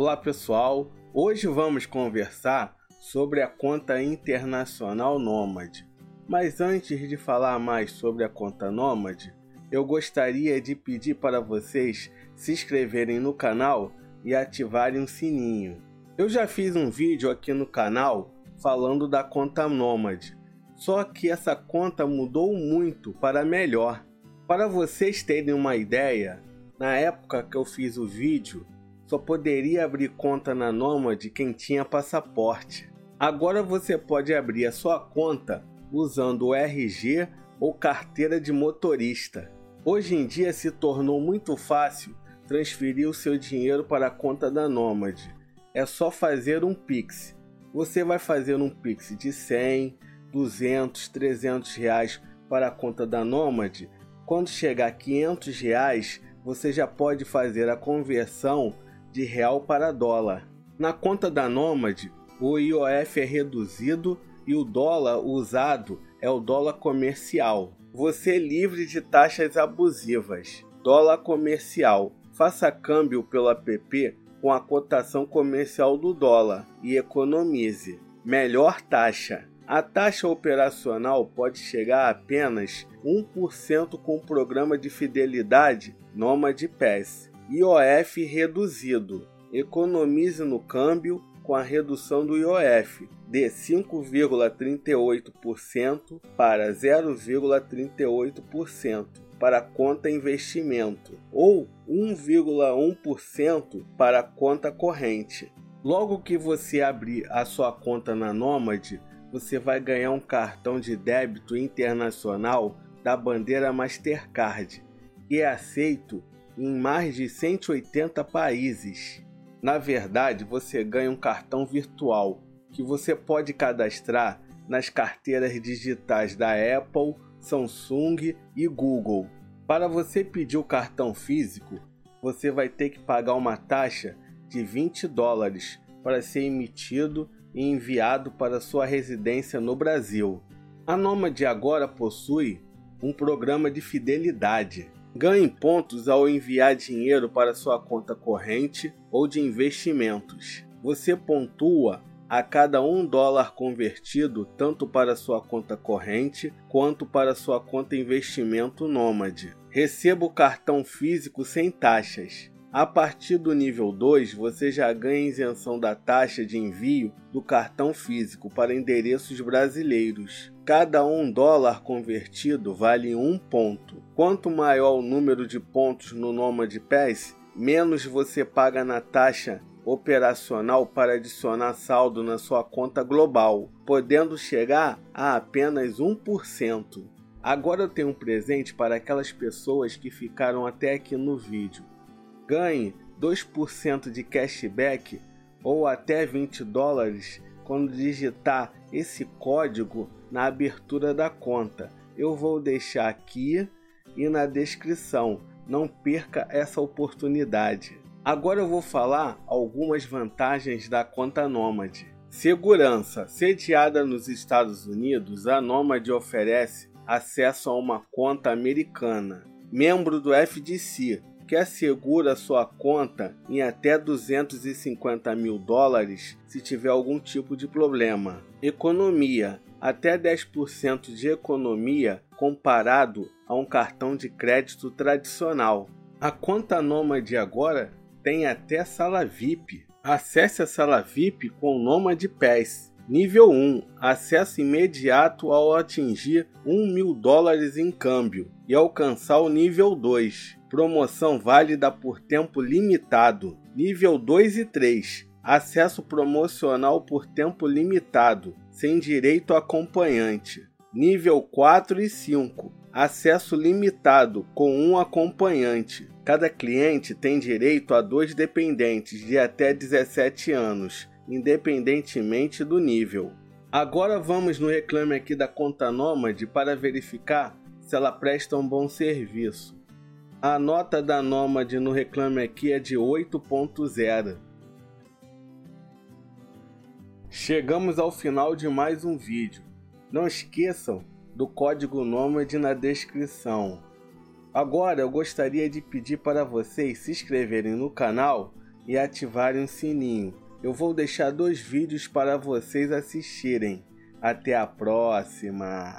Olá pessoal, hoje vamos conversar sobre a conta internacional Nômade. Mas antes de falar mais sobre a conta Nômade, eu gostaria de pedir para vocês se inscreverem no canal e ativarem o sininho. Eu já fiz um vídeo aqui no canal falando da conta Nômade, só que essa conta mudou muito para melhor. Para vocês terem uma ideia, na época que eu fiz o vídeo, só poderia abrir conta na Nômade quem tinha passaporte. Agora você pode abrir a sua conta usando o RG ou carteira de motorista. Hoje em dia se tornou muito fácil transferir o seu dinheiro para a conta da Nômade. É só fazer um Pix. Você vai fazer um Pix de 100, 200, 300 reais para a conta da Nômade. Quando chegar a 500 reais, você já pode fazer a conversão de real para dólar. Na conta da Nômade, o IOF é reduzido e o dólar usado é o dólar comercial. Você é livre de taxas abusivas. Dólar comercial. Faça câmbio pelo app com a cotação comercial do dólar e economize. Melhor taxa. A taxa operacional pode chegar a apenas 1% com o programa de fidelidade Nomad Pass. IOF reduzido. Economize no câmbio com a redução do IOF de 5,38% para 0,38% para conta investimento ou 1,1% para conta corrente. Logo que você abrir a sua conta na Nomad, você vai ganhar um cartão de débito internacional da bandeira Mastercard, que é aceito em mais de 180 países. Na verdade, você ganha um cartão virtual que você pode cadastrar nas carteiras digitais da Apple, Samsung e Google. Para você pedir o cartão físico, você vai ter que pagar uma taxa de 20 dólares para ser emitido e enviado para sua residência no Brasil. A Nomad agora possui um programa de fidelidade. Ganhe pontos ao enviar dinheiro para sua conta corrente ou de investimentos. Você pontua a cada um dólar convertido tanto para sua conta corrente quanto para sua conta investimento nômade. Receba o cartão físico sem taxas. A partir do nível 2, você já ganha isenção da taxa de envio do cartão físico para endereços brasileiros. Cada um dólar convertido vale um ponto. Quanto maior o número de pontos no Nomad Pass, menos você paga na taxa operacional para adicionar saldo na sua conta global, podendo chegar a apenas 1%. Agora eu tenho um presente para aquelas pessoas que ficaram até aqui no vídeo. Ganhe 2% de cashback ou até 20 dólares quando digitar esse código na abertura da conta. Eu vou deixar aqui e na descrição. Não perca essa oportunidade. Agora eu vou falar algumas vantagens da conta Nomad. Segurança. Sediada nos Estados Unidos, a Nomad oferece acesso a uma conta americana, membro do FDC, que assegura sua conta em até 250 mil dólares se tiver algum tipo de problema. Economia. Até 10% de economia comparado a um cartão de crédito tradicional. A conta Nomad agora tem até sala VIP. Acesse a sala VIP com o Nomad Pass. Nível 1. Acesso imediato ao atingir 1 mil dólares em câmbio e alcançar o nível 2. Promoção válida por tempo limitado. Nível 2 e 3. Acesso promocional por tempo limitado, sem direito a acompanhante. Nível 4 e 5. Acesso limitado com um acompanhante. Cada cliente tem direito a dois dependentes de até 17 anos, independentemente do nível. Agora vamos no reclame aqui da conta Nômade para verificar se ela presta um bom serviço. A nota da Nômade no reclame aqui é de 8.0. Chegamos ao final de mais um vídeo. Não esqueçam do código Nômade na descrição. Agora eu gostaria de pedir para vocês se inscreverem no canal e ativarem o sininho. Eu vou deixar dois vídeos para vocês assistirem. Até a próxima!